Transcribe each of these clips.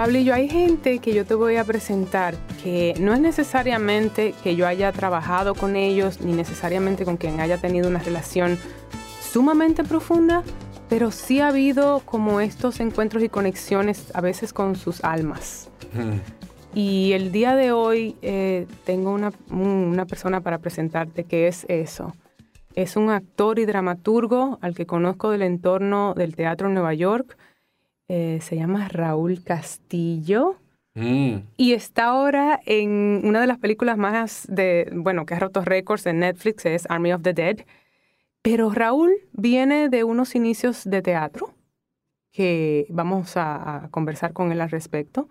Pablillo, hay gente que yo te voy a presentar que no es necesariamente que yo haya trabajado con ellos, ni necesariamente con quien haya tenido una relación sumamente profunda, pero sí ha habido como estos encuentros y conexiones a veces con sus almas. Y el día de hoy eh, tengo una, una persona para presentarte que es eso. Es un actor y dramaturgo al que conozco del entorno del teatro en Nueva York eh, se llama Raúl Castillo. Mm. Y está ahora en una de las películas más de, bueno, que ha roto récords en Netflix, es Army of the Dead. Pero Raúl viene de unos inicios de teatro, que vamos a, conversar con él al respecto,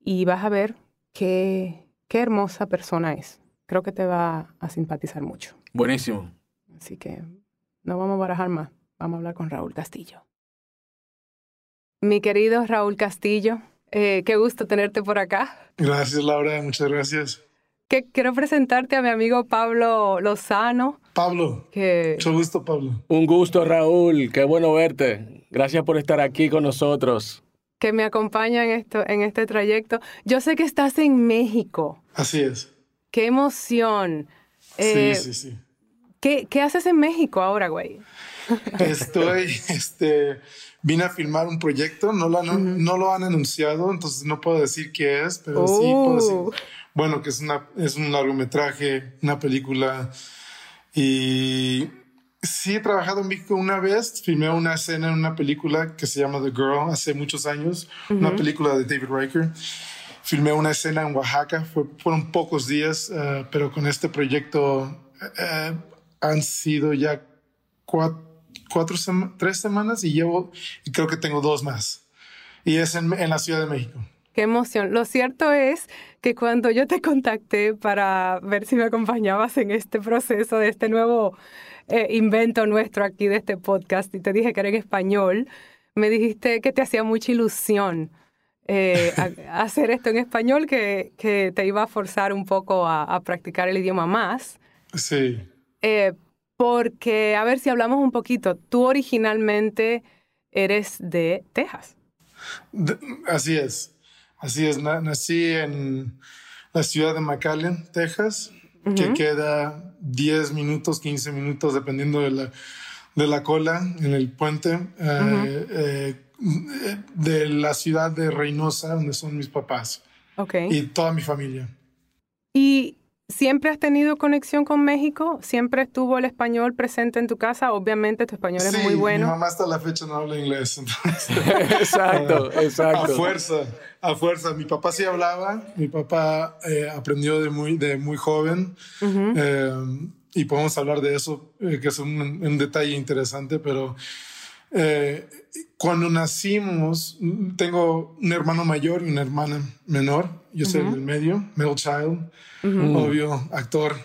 y vas a ver qué, qué hermosa persona es. Creo que te va a simpatizar mucho. Buenísimo. Así que no vamos a barajar más, vamos a hablar con Raúl Castillo. Mi querido Raúl Castillo, eh, qué gusto tenerte por acá. Gracias, Laura, muchas gracias. Que quiero presentarte a mi amigo Pablo Lozano. Pablo, que... mucho gusto, Pablo. Un gusto, Raúl, qué bueno verte. Gracias por estar aquí con nosotros. Que me acompaña en, esto, en este trayecto. Yo sé que estás en México. Así es. Qué emoción. sí, eh, sí, sí. ¿qué, ¿Qué haces en México ahora, güey? Estoy, este, vine a filmar un proyecto, no lo, han, no lo han anunciado, entonces no puedo decir qué es, pero sí puedo decir, oh. bueno, que es, una, es un largometraje, una película. Y sí he trabajado en México una vez, filmé una escena en una película que se llama The Girl hace muchos años, una película de David Riker. Filmé una escena en Oaxaca, fueron pocos días, eh, pero con este proyecto eh, han sido ya cuatro cuatro, tres semanas y llevo, y creo que tengo dos más. Y es en, la Ciudad de México. Qué emoción. Lo cierto es que cuando yo te contacté para ver si me acompañabas en este proceso de este nuevo eh, invento nuestro aquí de este podcast y te dije que era en español, me dijiste que te hacía mucha ilusión eh, hacer esto en español, que, que, te iba a forzar un poco a, practicar el idioma más. Sí. Eh, porque, a ver si hablamos un poquito, tú originalmente eres de Texas. así es, así es. Nací en la ciudad de McAllen, Texas, que queda 10 minutos, 15 minutos, dependiendo de la, de la cola en el puente, eh, eh, de la ciudad de Reynosa, donde son mis papás. Okay. Y toda mi familia. Y ¿Siempre has tenido conexión con México? ¿Siempre estuvo el español presente en tu casa? Obviamente tu español es muy bueno. Mi mamá hasta la fecha no habla inglés. exacto, exacto. A fuerza, a fuerza. Mi papá sí hablaba. Mi papá eh, aprendió de muy, de muy joven. Eh, y podemos hablar de eso, eh, que es un, un, detalle interesante, pero cuando nacimos, tengo un hermano mayor y una hermana menor. Yo soy el medio, middle child obvio, actor.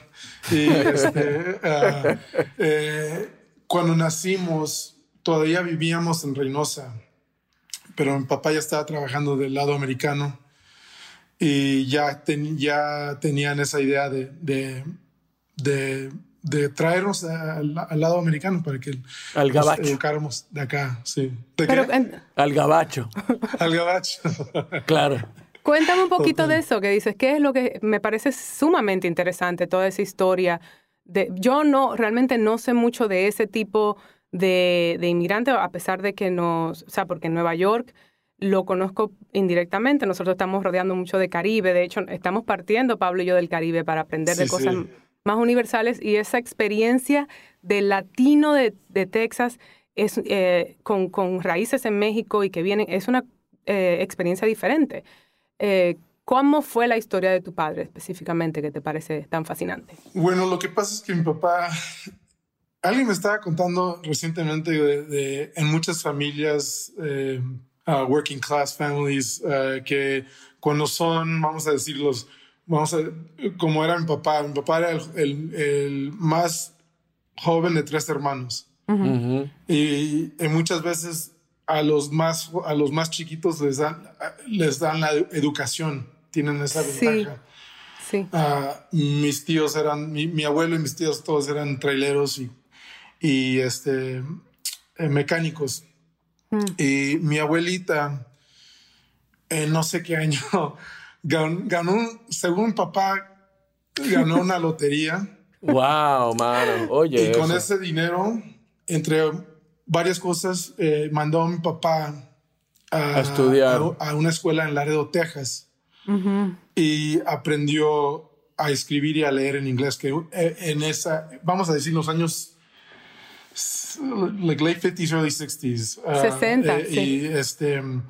Y este, ah, eh, cuando nacimos, todavía vivíamos en Reynosa, pero mi papá ya estaba trabajando del lado americano y ya, ya tenían esa idea de, de, de, traernos al, lado americano para que al gabacho. educáramos de acá, sí. Al gabacho. al gabacho. claro. Cuéntame un poquito de eso que dices, ¿qué es lo que me parece sumamente interesante toda esa historia? De, yo no, realmente no sé mucho de ese tipo de, de inmigrante, a pesar de que nos, o sea, porque en Nueva York lo conozco indirectamente, nosotros estamos rodeando mucho de Caribe, de hecho estamos partiendo, Pablo y yo, del Caribe para aprender de cosas más universales y esa experiencia del latino de, Texas es, eh, con, con, raíces en México y que vienen, es una eh, experiencia diferente. Eh, ¿Cómo fue la historia de tu padre específicamente que te parece tan fascinante? Bueno, lo que pasa es que mi papá, alguien me estaba contando recientemente de, en muchas familias, eh, uh, working class families, uh, que cuando son, vamos a decir, los, vamos a, como era mi papá, mi papá era el, el, más joven de tres hermanos. y, muchas veces a los más, a los más chiquitos les dan, les dan la educación, tienen esa ventaja. Sí. Ah, mis tíos eran, mi, abuelo y mis tíos todos eran traileros y, y este, eh, mecánicos. Mm. Y mi abuelita, en no sé qué año, ganó, según papá, ganó una lotería. Wow, mano. Oye. Y con ese dinero, entre varias cosas, eh, mandó a mi papá a, estudiar a, una escuela en Laredo, Texas. Y aprendió a escribir y a leer en inglés, que eh, en esa, vamos a decir, los años like late 50s, early 60s. 60, uh, sí. Y este eh, eh,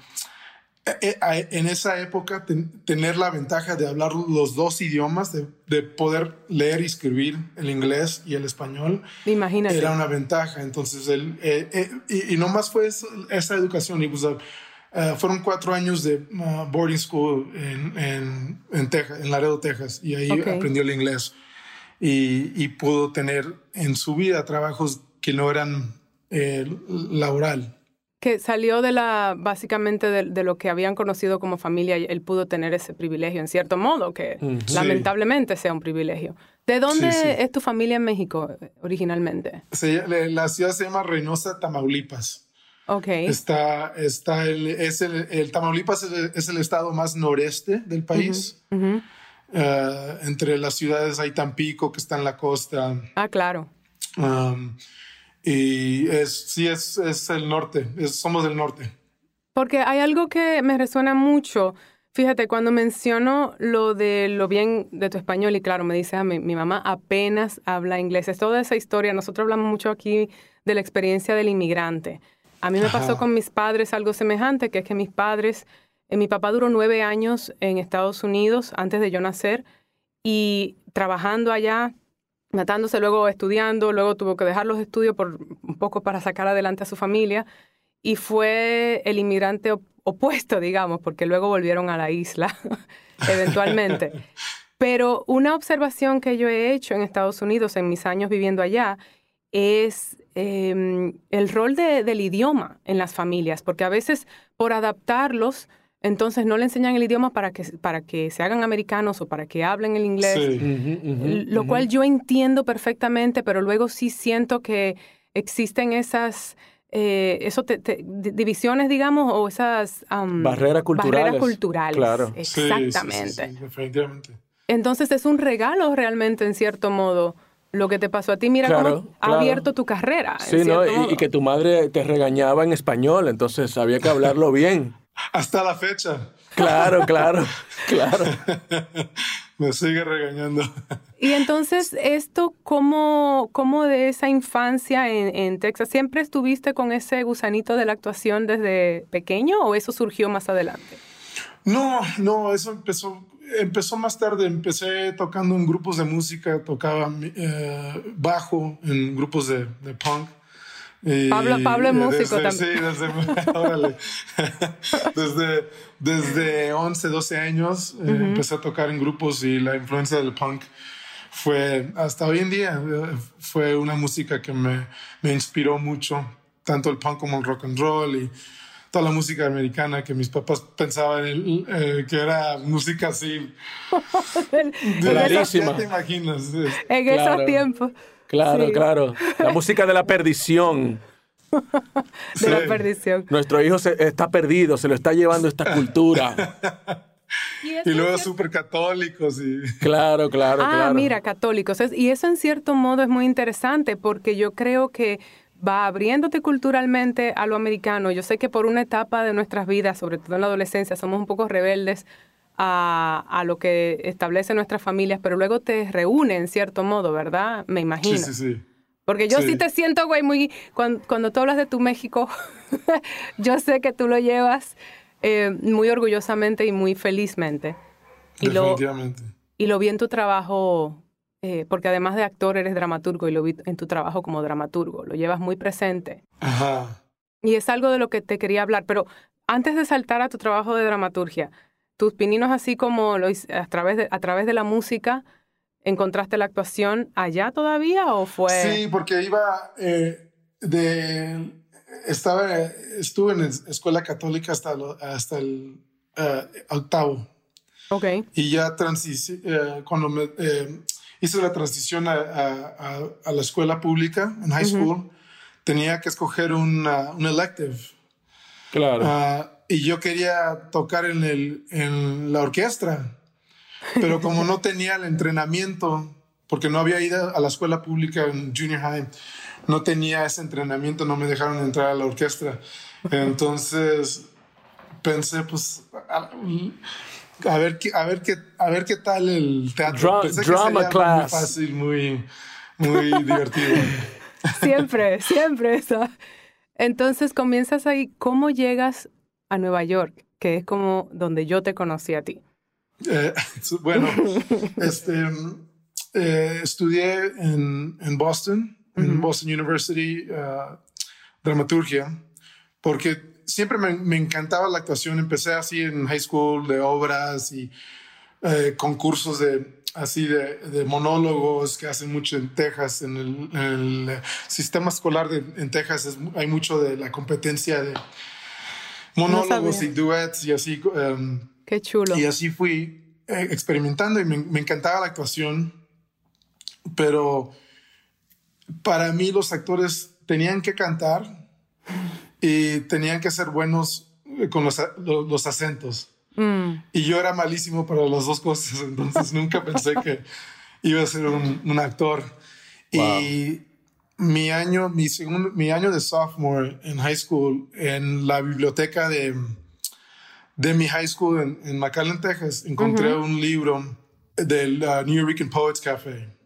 en esa época tener la ventaja de hablar los dos idiomas, de, poder leer y escribir el inglés y el español, Imagínate. era una ventaja. Entonces, él, eh, y, no más fue esa educación. Y pues, fueron cuatro años de uh, boarding school en, en, en, Texas, en Laredo, Texas, y ahí aprendió el inglés. Y, y, pudo tener en su vida trabajos que no eran laboral que salió de la, básicamente de, lo que habían conocido como familia, y él pudo tener ese privilegio, en cierto modo, que lamentablemente sea un privilegio. ¿De dónde es tu familia en México originalmente? la ciudad se llama Reynosa, Tamaulipas. Ok. Está, está el, es el, Tamaulipas es el, estado más noreste del país. Eh, entre las ciudades hay Tampico, que está en la costa. Ah, claro. Um, y es, sí, es, es el norte, somos del norte. Porque hay algo que me resuena mucho. Fíjate, cuando menciono lo de lo bien de tu español, y claro, me dice, a mi, mi mamá apenas habla inglés. Es toda esa historia. Nosotros hablamos mucho aquí de la experiencia del inmigrante. A mí me pasó con mis padres algo semejante, que es que mis padres, eh, mi papá duró nueve años en Estados Unidos antes de yo nacer y trabajando allá matándose, luego estudiando, luego tuvo que dejar los estudios por un poco para sacar adelante a su familia y fue el inmigrante opuesto, digamos, porque luego volvieron a la isla eventualmente. Pero una observación que yo he hecho en Estados Unidos en mis años viviendo allá es em, el rol del idioma en las familias, porque a veces por adaptarlos entonces no le enseñan el idioma para que, para que se hagan americanos o para que hablen el inglés, lo cual yo entiendo perfectamente, pero luego sí siento que existen esas eh, divisiones, digamos, o esas barreras culturales. Barreras culturales. Claro. Exactamente. definitivamente. Entonces es un regalo realmente, en cierto modo, lo que te pasó a ti. Mira cómo ha abierto tu carrera. Sí, ¿no? Y, y, que tu madre te regañaba en español, entonces había que hablarlo bien. Hasta la fecha. Claro, claro, claro. Me sigue regañando. Y entonces, ¿esto cómo, cómo de esa infancia en, en, Texas? ¿Siempre estuviste con ese gusanito de la actuación desde pequeño o eso surgió más adelante? No, no, eso empezó, empezó más tarde. Empecé tocando en grupos de música, tocaba eh, bajo en grupos de, de punk. Pablo, Pablo es músico también. Sí, desde, desde, 11, 12 años eh, empecé a tocar en grupos y la influencia del punk fue, hasta hoy en día, eh, fue una música que me, me inspiró mucho, tanto el punk como el rock and roll y toda la música americana que mis papás pensaban eh, que era música así. Clarísima. Ya te imaginas. En esos tiempos. Claro, claro. La música de la perdición. de la perdición. Nuestro hijo está perdido, se lo está llevando esta cultura. Y, luego súper católicos. Y... Claro, claro, ah, mira, católicos. y eso en cierto modo es muy interesante porque yo creo que va abriéndote culturalmente a lo americano. Yo sé que por una etapa de nuestras vidas, sobre todo en la adolescencia, somos un poco rebeldes a, lo que establece nuestras familias, pero luego te reúne en cierto modo, ¿verdad? Me imagino. Sí, sí, sí. Porque yo sí, te siento, güey, muy... Cuando, cuando, tú hablas de tu México, yo sé que tú lo llevas eh, muy orgullosamente y muy felizmente. Y Definitivamente. Lo, y lo vi en tu trabajo, eh, porque además de actor eres dramaturgo y lo vi en tu trabajo como dramaturgo. Lo llevas muy presente. Ajá. Y es algo de lo que te quería hablar. Pero antes de saltar a tu trabajo de dramaturgia, tus pininos, así como lo, a, través de, a través de la música, ¿encontraste la actuación allá todavía o fue...? Sí, porque iba eh, de... Estaba, estuve en escuela católica hasta, hasta el uh, octavo. Ok. Y ya uh, cuando me, eh, hice la transición a, a, a, la escuela pública, en high school, tenía que escoger un elective. Claro. Y yo quería tocar en, el, en la orquesta, pero como no tenía el entrenamiento, porque no había ido a la escuela pública en junior high, no tenía ese entrenamiento, no me dejaron entrar a la orquesta. Entonces pensé, pues, a, ver, a, ver, qué, a ver qué tal el teatro. drama class. Muy fácil, muy, muy divertido. Siempre, siempre eso. Entonces comienzas ahí, ¿cómo llegas a Nueva York, que es como donde yo te conocí a ti? Eh, bueno, este, eh, estudié en, en Boston, en Boston University, uh, dramaturgia, porque siempre me, me, encantaba la actuación. Empecé así en high school de obras y eh, concursos de así de, de, monólogos que hacen mucho en Texas, en el, sistema escolar de, en Texas hay mucho de la competencia de monólogos y duets y así. Um, Qué chulo. Y así fui eh, experimentando y me, me, encantaba la actuación, pero para mí los actores tenían que cantar y tenían que ser buenos con los, los, los acentos. Mm. Y yo era malísimo para las dos cosas, entonces nunca pensé que iba a ser un, un actor. Y mi año, mi, segundo, mi año de sophomore en high school, en la biblioteca de, de mi high school en, en McAllen, Texas, encontré un libro del uh, New York Poets Cafe.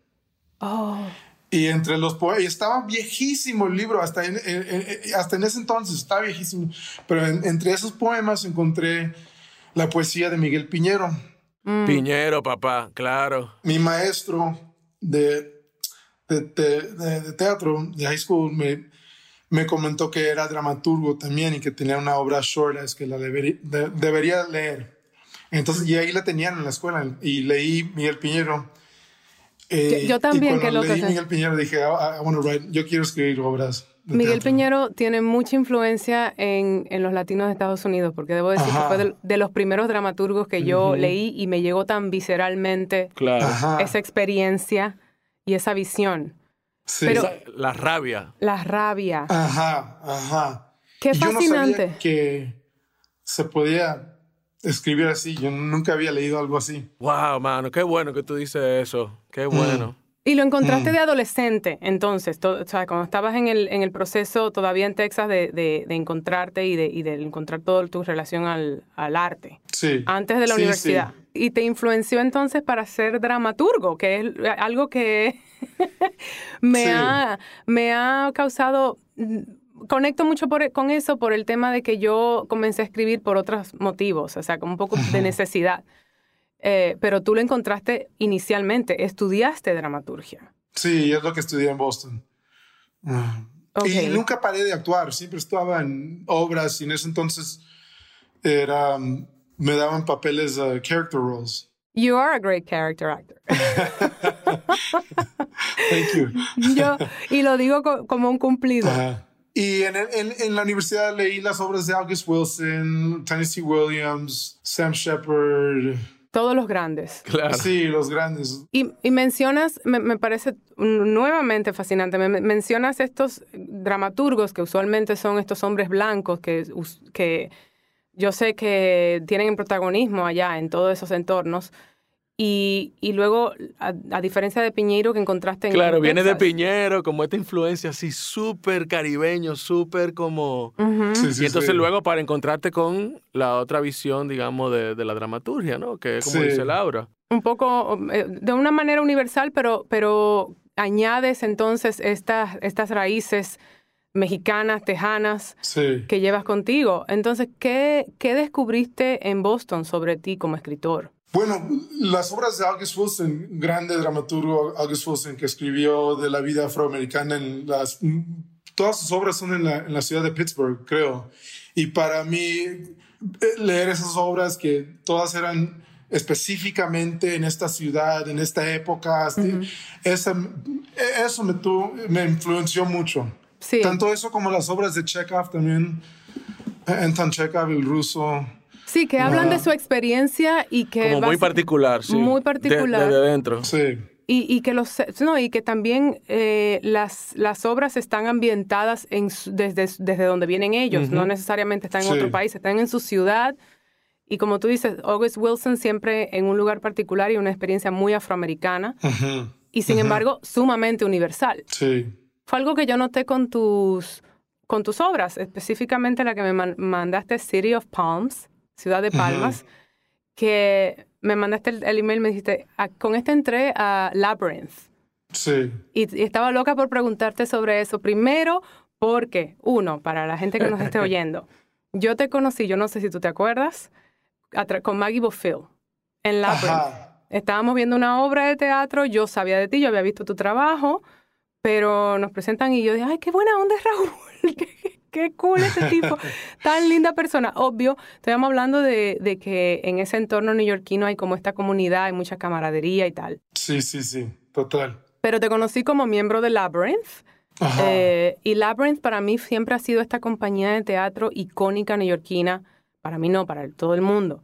Oh. Y entre los poemas, estaba viejísimo el libro, hasta en, hasta en ese entonces estaba viejísimo, pero entre esos poemas encontré la poesía de Miguel Piñero. Mm. Piñero, papá, claro. Mi maestro de, de, de, teatro, de high school, me, me, comentó que era dramaturgo también y que tenía una obra short, es que la debería leer. Entonces, y ahí la tenían en la escuela y leí Miguel Piñero. Eh, yo, también, que lo leí Miguel Piñero dije, I, want to write, yo quiero escribir obras. Miguel Piñero tiene mucha influencia en, en, los latinos de Estados Unidos, porque debo decir que fue de, los primeros dramaturgos que yo leí y me llegó tan visceralmente esa experiencia y esa visión. Sí. Pero, la rabia. La rabia. Ajá, ajá. Qué fascinante. Yo no que se podía escribir así. Yo nunca había leído algo así. Wow, mano, qué bueno que tú dices eso. Qué bueno. Y lo encontraste mm. de adolescente, entonces, o sea, cuando estabas en el, en el proceso todavía en Texas de, de, encontrarte y de, y de encontrar toda tu relación al, al arte. Sí. Antes de la universidad. Y te influenció entonces para ser dramaturgo, que es algo que me, ha, me ha causado... Conecto mucho por, con eso por el tema de que yo comencé a escribir por otros motivos, o sea, como un poco de necesidad. Eh, pero tú lo encontraste inicialmente, estudiaste dramaturgia. Sí, es lo que estudié en Boston. Ah. Y nunca paré de actuar, siempre estaba en obras y en ese entonces era, me daban papeles, uh, character roles. You are a great character actor. Thank you. Yo, y lo digo como un cumplido. Y en, en, en, la universidad leí las obras de August Wilson, Tennessee Williams, Sam Shepard, todos los grandes. Claro. Sí, los grandes. Y, y mencionas, me, me, parece nuevamente fascinante, me, mencionas estos dramaturgos que usualmente son estos hombres blancos que, que yo sé que tienen protagonismo allá en todos esos entornos. Y, y luego, a, diferencia de Piñero que encontraste en Claro, viene de Piñero, como esta influencia así súper caribeño, súper como... y entonces luego para encontrarte con la otra visión, digamos, de, de la dramaturgia, ¿no? Que es como dice Laura. Un poco, eh, de una manera universal, pero, pero añades entonces estas, estas raíces mexicanas, tejanas, que llevas contigo. Entonces, ¿qué, ¿qué descubriste en Boston sobre ti como escritor? Bueno, las obras de August Wilson, grande dramaturgo August Wilson, que escribió de la vida afroamericana, en las, todas sus obras son en la, en la ciudad de Pittsburgh, creo. Y para mí, eh, leer esas obras que todas eran específicamente en esta ciudad, en esta época. eso me, me influenció mucho. Sí. Tanto eso como las obras de Chekhov también. Anton Chekhov, el ruso. Sí, que hablan de su experiencia y que... Como muy particular, sí. Muy particular. De, dentro. Sí. Y, y, que los no, y que también eh, las, las obras están ambientadas en, desde, desde donde vienen ellos, no necesariamente están en otro país, están en su ciudad. Y como tú dices, August Wilson siempre en un lugar particular y una experiencia muy afroamericana. Y sin embargo, sumamente universal. Sí. Fue algo que yo noté con tus, con tus obras, específicamente la que me mandaste, City of Palms, Ciudad de Palmas, que me mandaste el, email, me dijiste, ah, con este entré a Labyrinth. Sí. Y, estaba loca por preguntarte sobre eso. Primero, porque, uno, para la gente que nos esté oyendo, yo te conocí, yo no sé si tú te acuerdas, con Maggie Bofill en Labyrinth. Estábamos viendo una obra de teatro, yo sabía de ti, yo había visto tu trabajo, pero nos presentan y yo dije, ay, qué buena onda es Raúl, qué, cool este tipo, tan linda persona. Obvio, estamos hablando de, de, que en ese entorno neoyorquino hay como esta comunidad, hay mucha camaradería y tal. Sí, sí, sí, total. Pero te conocí como miembro de Labyrinth. Eh, y Labyrinth para mí siempre ha sido esta compañía de teatro icónica neoyorquina, para mí no, para todo el mundo.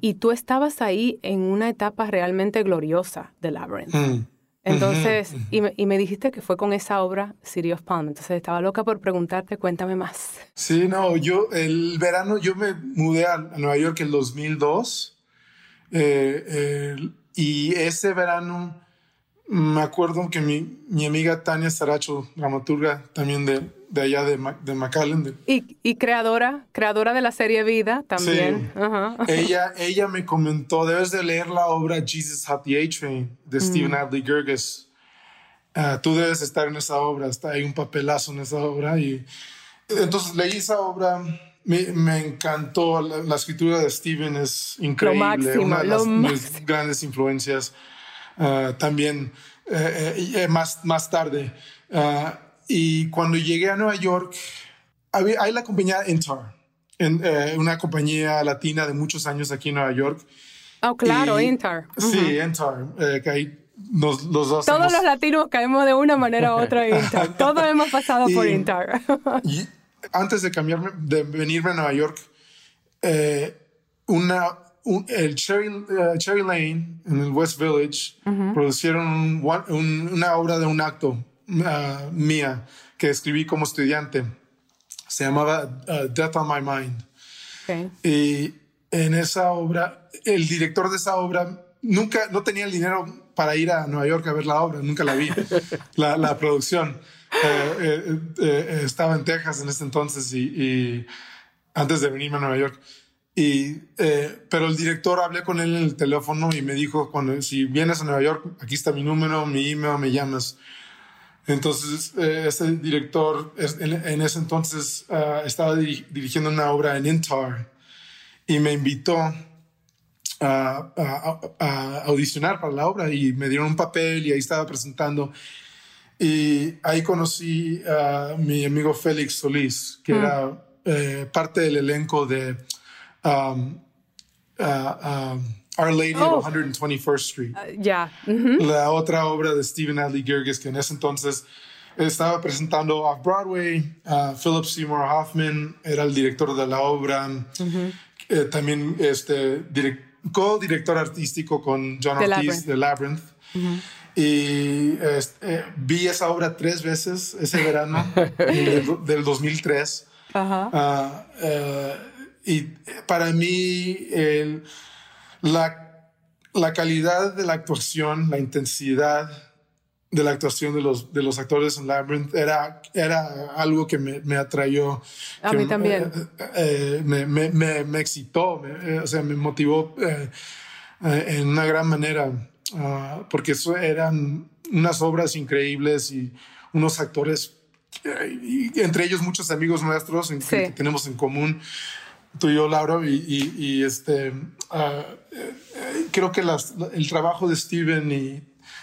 Y tú estabas ahí en una etapa realmente gloriosa de Labyrinth. Mm. Entonces, y, me, y, me, dijiste que fue con esa obra City of Palm. Entonces estaba loca por preguntarte, cuéntame más. Sí, no, yo el verano, yo me mudé a, Nueva York en 2002 eh, y ese verano me acuerdo que mi, mi amiga Tania Saracho, dramaturga también de, de allá de, de McAllen. Y, y, creadora, creadora de la serie Vida también. ella, ella me comentó, debes de leer la obra Jesus at the A-Train de Stephen mm. Adley Gerges. Ah, tú debes estar en esa obra, está hay un papelazo en esa obra. Y entonces leí esa obra. Me, me encantó la, escritura de Stephen es increíble una de las mis grandes influencias uh, también uh, uh, más, más tarde y cuando llegué a Nueva York, había, hay la compañía Intar, en, eh, una compañía latina de muchos años aquí en Nueva York. Oh, claro, Intar. Sí, Intar, eh, que hay los, los dos. Todos los latinos caemos de una manera u otra en Intar. Todos hemos pasado por Intar. y antes de cambiarme, de venirme a Nueva York, eh, una, el Cherry, Cherry, Lane en el West Village producieron una obra de un acto Ah, mía que escribí como estudiante. Se llamaba uh, Death on My Mind. Y en esa obra, el director de esa obra nunca, no tenía el dinero para ir a Nueva York a ver la obra, nunca la vi, la, la, producción. Eh, eh, eh, estaba en Texas en ese entonces y, y, antes de venirme a Nueva York. Y, pero el director hablé con él en el teléfono y me dijo, cuando, si vienes a Nueva York, aquí está mi número, mi email, me llamas. Entonces, eh, este director en, ese entonces ah, estaba dirigiendo una obra en Intar y me invitó a, audicionar para la obra y me dieron un papel y ahí estaba presentando. Y ahí conocí a mi amigo Félix Solís, que mm. era eh, parte del elenco de um, Our Lady of 121st Street. Uh, ya. La otra obra de Stephen Adly Girgis, que en ese entonces estaba presentando off Broadway. Uh, Philip Seymour Hoffman era el director de la obra. Eh, también este, co-director artístico con John Ortiz de Labyrinth. Y este, vi esa obra tres veces ese verano del, 2003. Uh, eh, y para mí, el la, la calidad de la actuación, la intensidad de la actuación de los, de los actores en Labyrinth era, era algo que me, me atrayó. A mí también. Eh, eh, me, me, me, excitó, eh, o sea, me motivó en una gran manera, ah, porque eso eran unas obras increíbles y unos actores, y entre ellos muchos amigos nuestros que tenemos en común tú y yo, Laura, y, este, ah, eh, creo que el trabajo de Steven y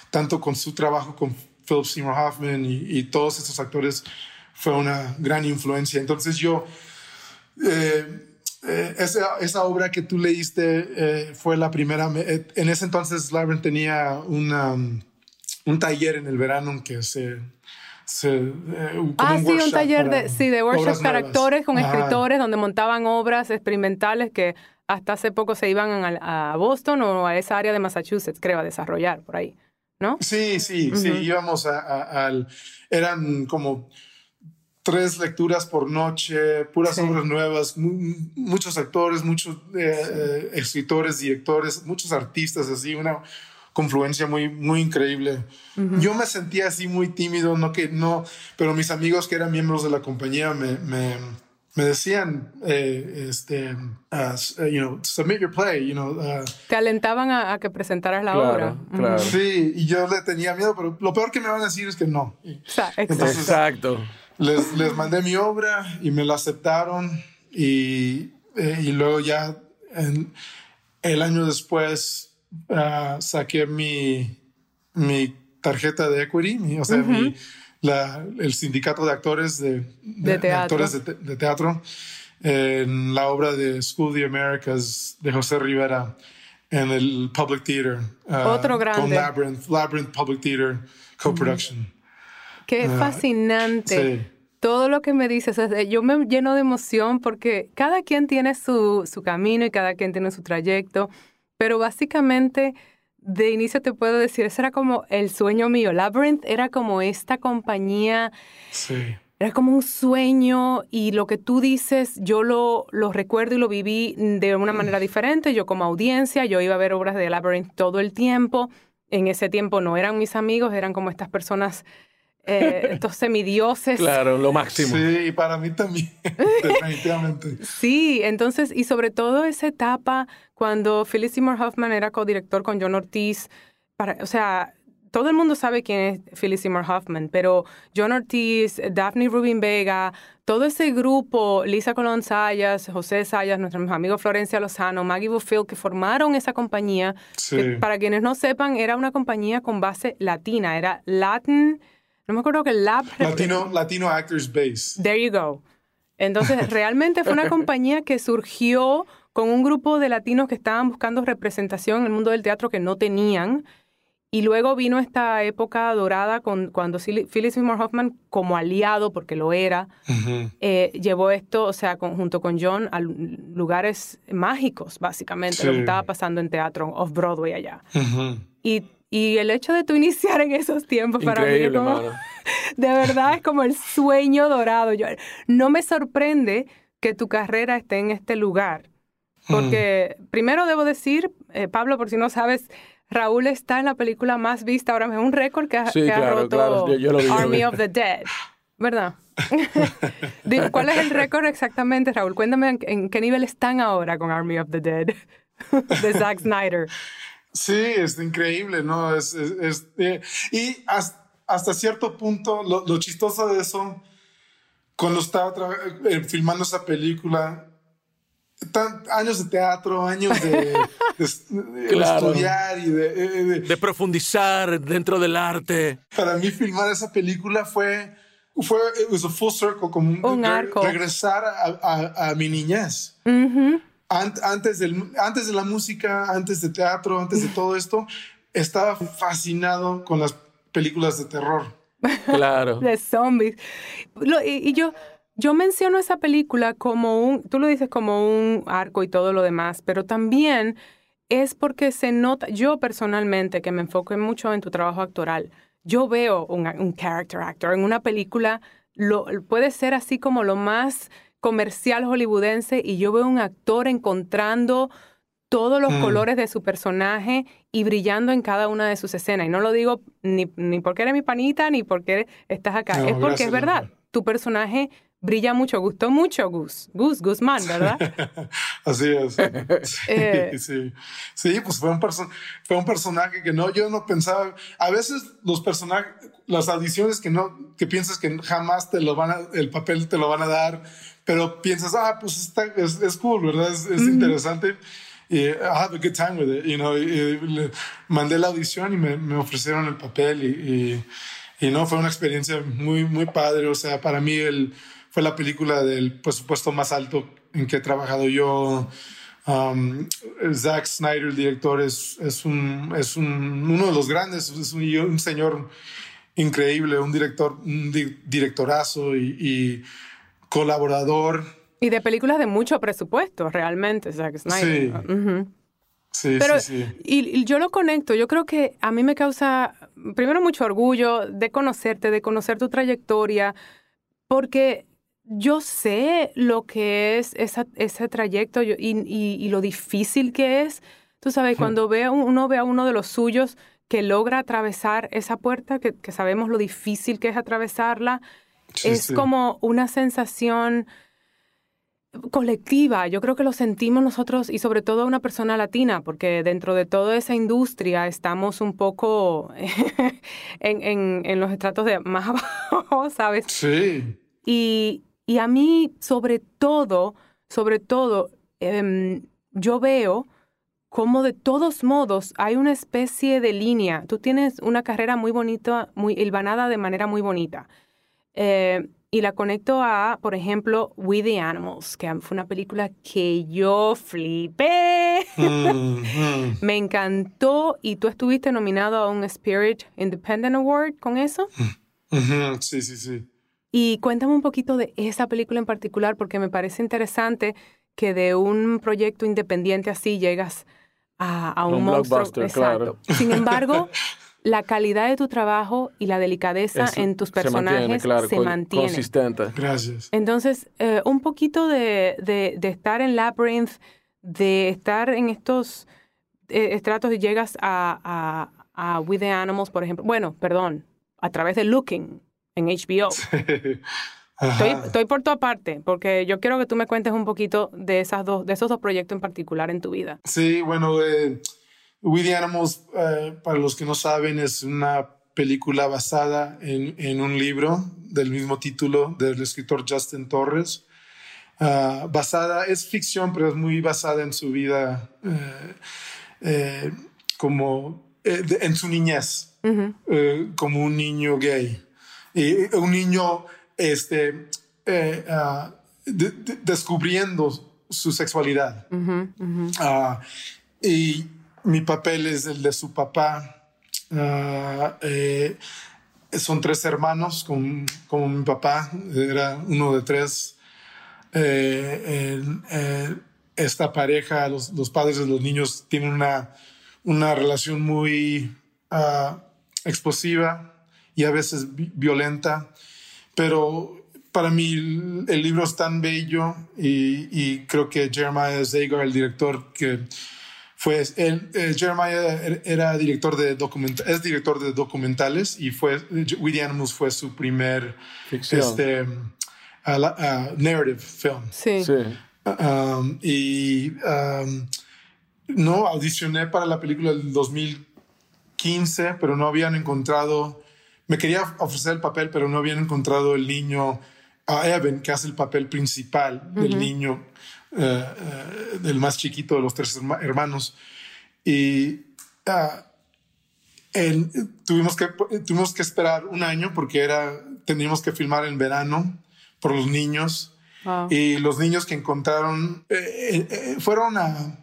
tanto con su trabajo con Philip Seymour Hoffman y, todos esos actores fue una gran influencia. Entonces yo, eh, eh, esa, esa, obra que tú leíste eh, fue la primera. En ese entonces, Labyrinth tenía una, un taller en el verano que se. Se ah, sí, un taller de, sí, de workshops para actores con escritores donde montaban obras experimentales que hasta hace poco se iban a, Boston o a esa área de Massachusetts, creo, a desarrollar por ahí, ¿no? Sí, sí, sí, íbamos a, al... Eran como tres lecturas por noche, puras obras nuevas, muchos actores, muchos eh, eh, escritores, directores, muchos artistas, así, una confluencia muy, muy increíble. Yo me sentía así muy tímido, no que no, pero mis amigos que eran miembros de la compañía me, me, me decían, eh, este, uh, you know, submit your play, you know. Uh, Te alentaban a, que presentaras la obra. Claro. Sí, y yo le tenía miedo, pero lo peor que me van a decir es que no. Exacto. Les, les, mandé mi obra y me la aceptaron y, eh, y luego ya en, el año después uh, saqué mi, mi tarjeta de equity, o sea, mi, la, el sindicato de actores de, de, teatro. actores de, teatro en la obra de School of the Americas de José Rivera en el Public Theater. Uh, Otro grande. Con Labyrinth, Labyrinth Public Theater Co-Production. Qué uh, fascinante. Todo lo que me dices, yo me lleno de emoción porque cada quien tiene su, su camino y cada quien tiene su trayecto, pero básicamente de inicio te puedo decir, ese era como el sueño mío. Labyrinth era como esta compañía. Sí. Era como un sueño y lo que tú dices, yo lo, lo recuerdo y lo viví de una manera diferente. Yo como audiencia, yo iba a ver obras de Labyrinth todo el tiempo. En ese tiempo no eran mis amigos, eran como estas personas eh, estos semidioses. Claro, lo máximo. Sí, y para mí también, definitivamente. sí, entonces, y sobre todo esa etapa cuando Philip Seymour Hoffman era codirector con John Ortiz, para, o sea, todo el mundo sabe quién es Philip Seymour Hoffman, pero John Ortiz, Daphne Rubin Vega, todo ese grupo, Lisa Colón Sayas, José Sayas, nuestro amigo Florencia Lozano, Maggie Bufield, que formaron esa compañía, para quienes no sepan, era una compañía con base latina, era Latin no me acuerdo que el Lab... Latino, Latino Actors Base. There you go. Entonces, realmente fue una compañía que surgió con un grupo de latinos que estaban buscando representación en el mundo del teatro que no tenían. Y luego vino esta época dorada con, cuando Philip Seymour Hoffman, como aliado, porque lo era, eh, llevó esto, o sea, junto con John, a lugares mágicos, básicamente, lo que estaba pasando en teatro off-Broadway allá. Y y el hecho de tú iniciar en esos tiempos para mí como, de verdad es como el sueño dorado. Yo, no me sorprende que tu carrera esté en este lugar. Porque primero debo decir, eh, Pablo, por si no sabes, Raúl está en la película más vista ahora mismo, un récord que, ha, roto Army of the Dead, ¿verdad? ¿Cuál es el récord exactamente, Raúl? Cuéntame en, en, qué nivel están ahora con Army of the Dead de Zack Snyder. Sí, es increíble, ¿no? Es, es, eh, y hasta, cierto punto, lo, chistoso de eso, cuando estaba eh, filmando esa película, años de teatro, años de, estudiar y eh, de, de, profundizar dentro del arte. Para mí filmar esa película fue, fue un full circle, como un, arco. regresar a, a, mi niñez antes, del, antes de la música, antes de teatro, antes de todo esto, estaba fascinado con las películas de terror. Claro. de zombies. y, yo, yo menciono esa película como un, tú lo dices como un arco y todo lo demás, pero también es porque se nota, yo personalmente, que me enfoco mucho en tu trabajo actoral, yo veo un, un character actor en una película, lo, puede ser así como lo más comercial hollywoodense y yo veo un actor encontrando todos los mm. colores de su personaje y brillando en cada una de sus escenas. Y no lo digo ni, ni porque eres mi panita, ni porque estás acá. es porque es verdad. Tu personaje brilla mucho, gustó mucho Gus, Gus, Guzmán, ¿verdad? Así es. Eh. Sí, sí. pues fue un, fue un personaje que no, yo no pensaba, a veces los personajes, las audiciones que no, que piensas que jamás te lo van a, el papel te lo van a dar, pero piensas, ah, pues está, es, es, cool, ¿verdad? Es, es interesante. Y I have a good time with it, you know. Y, mandé la audición y me, me ofrecieron el papel y, y, no, fue una experiencia muy, muy padre. O sea, para mí el, fue la película del presupuesto más alto en que he trabajado yo. Um, Zack Snyder, el director, es, es, un, es un, uno de los grandes, es un, señor increíble, un director, un directorazo y, colaborador. Y de películas de mucho presupuesto, realmente, Zack Snyder. Sí. Sí, Pero, sí, sí. Y, yo lo conecto. Yo creo que a mí me causa, primero, mucho orgullo de conocerte, de conocer tu trayectoria, porque yo sé lo que es esa, ese trayecto y, y, lo difícil que es. Tú sabes, cuando ve, uno ve a uno de los suyos que logra atravesar esa puerta, que, que sabemos lo difícil que es atravesarla, es como una sensación colectiva. Yo creo que lo sentimos nosotros y sobre todo una persona latina, porque dentro de toda esa industria estamos un poco en, en, los estratos de más abajo, ¿sabes? Sí. Y, y a mí, sobre todo, sobre todo, em, yo veo como de todos modos hay una especie de línea. Tú tienes una carrera muy bonita, muy hilvanada de manera muy bonita. Eh, y la conecto a, por ejemplo, We the Animals, que fue una película que yo flipé. Mm-hmm. Me encantó y tú estuviste nominado a un Spirit Independent Award con eso. Mm-hmm. Sí, sí, sí. Y cuéntame un poquito de esa película en particular, porque me parece interesante que de un proyecto independiente así llegas a, un, monstruo. Claro. Sin embargo, la calidad de tu trabajo y la delicadeza en tus personajes se mantiene. Consistente. Gracias. Entonces, eh, un poquito de, de, estar en Labyrinth, de estar en estos eh, estratos y llegas a, a, a With the Animals, por ejemplo. Bueno, perdón, a través de Looking en HBO. Estoy, estoy, por tu aparte, porque yo quiero que tú me cuentes un poquito de, esas dos, de esos dos proyectos en particular en tu vida. Sí, bueno, eh, We the Animals, eh, para los que no saben, es una película basada en, en un libro del mismo título del escritor Justin Torres. Uh, basada, es ficción, pero es muy basada en su vida, eh, eh, como en su niñez, como un niño gay. Y un niño este, uh, descubriendo su sexualidad. Uh, y mi papel es el de su papá. Ah, eh, son tres hermanos, como, como, mi papá, era uno de tres. Eh, esta pareja, los, los, padres de los niños, tienen una, una relación muy uh, explosiva y a veces violenta, pero para mí el libro es tan bello y, y creo que Jeremiah Zagar, el director que fue él, eh, Jeremiah er, era director de es director de documentales y fue We Animals fue su primer este, narrative film. Sí. Um, y um, no audicioné para la película del 2015, pero no habían encontrado. Me quería ofrecer el papel, pero no habían encontrado el niño, a Evan, que hace el papel principal del niño eh, eh, del más chiquito de los tres hermanos. Y ah, tuvimos, que, tuvimos que esperar un año porque era, teníamos que filmar en verano por los niños. Y los niños que encontraron eh, fueron a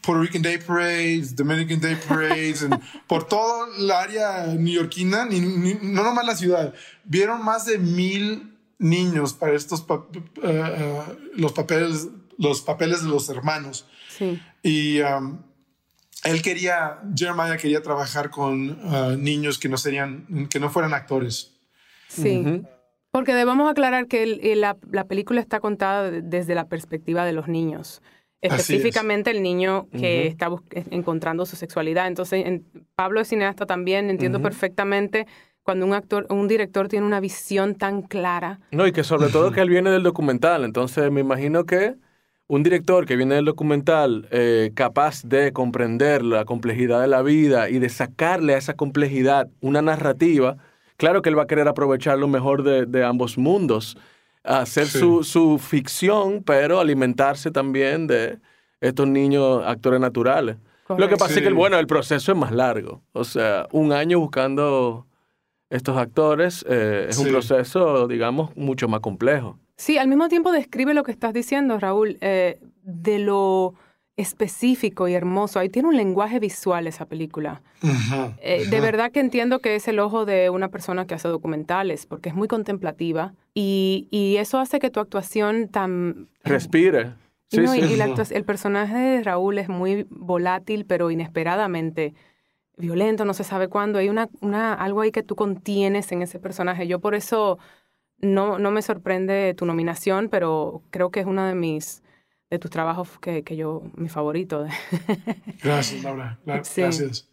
Puerto Rican Day Parades, Dominican Day Parades, por toda el área neoyorquina, ni, no nomás la ciudad. Vieron más de mil niños para estos los papeles los papeles de los hermanos. Sí. Y um, él quería, Jeremiah quería trabajar con uh, niños que no serían, que no fueran actores. Sí. Porque debemos aclarar que la, la, película está contada desde la perspectiva de los niños. Específicamente el niño que está encontrando su sexualidad. Entonces, en, Pablo es cineasta también, entiendo perfectamente cuando un actor, un director tiene una visión tan clara. No, y que sobre todo que él viene del documental. Entonces, me imagino que un director que viene del documental eh, capaz de comprender la complejidad de la vida y de sacarle a esa complejidad una narrativa, claro que él va a querer aprovechar lo mejor de, ambos mundos, hacer su, ficción, pero alimentarse también de estos niños actores naturales. Lo que pasa es que, bueno, el proceso es más largo. O sea, un año buscando estos actores eh, es un proceso, digamos, mucho más complejo. Sí, al mismo tiempo describe lo que estás diciendo, Raúl, eh, de lo específico y hermoso. Ahí tiene un lenguaje visual esa película. Eh, de verdad que entiendo que es el ojo de una persona que hace documentales, porque es muy contemplativa y, y eso hace que tu actuación tan... Respire. Sí, y, y el personaje de Raúl es muy volátil, pero inesperadamente violento, no se sabe cuándo. Hay una, una, algo ahí que tú contienes en ese personaje. Yo por eso no, no me sorprende tu nominación, pero creo que es uno de mis de tus trabajos que, que yo, mi favorito. Gracias, Laura. Gracias.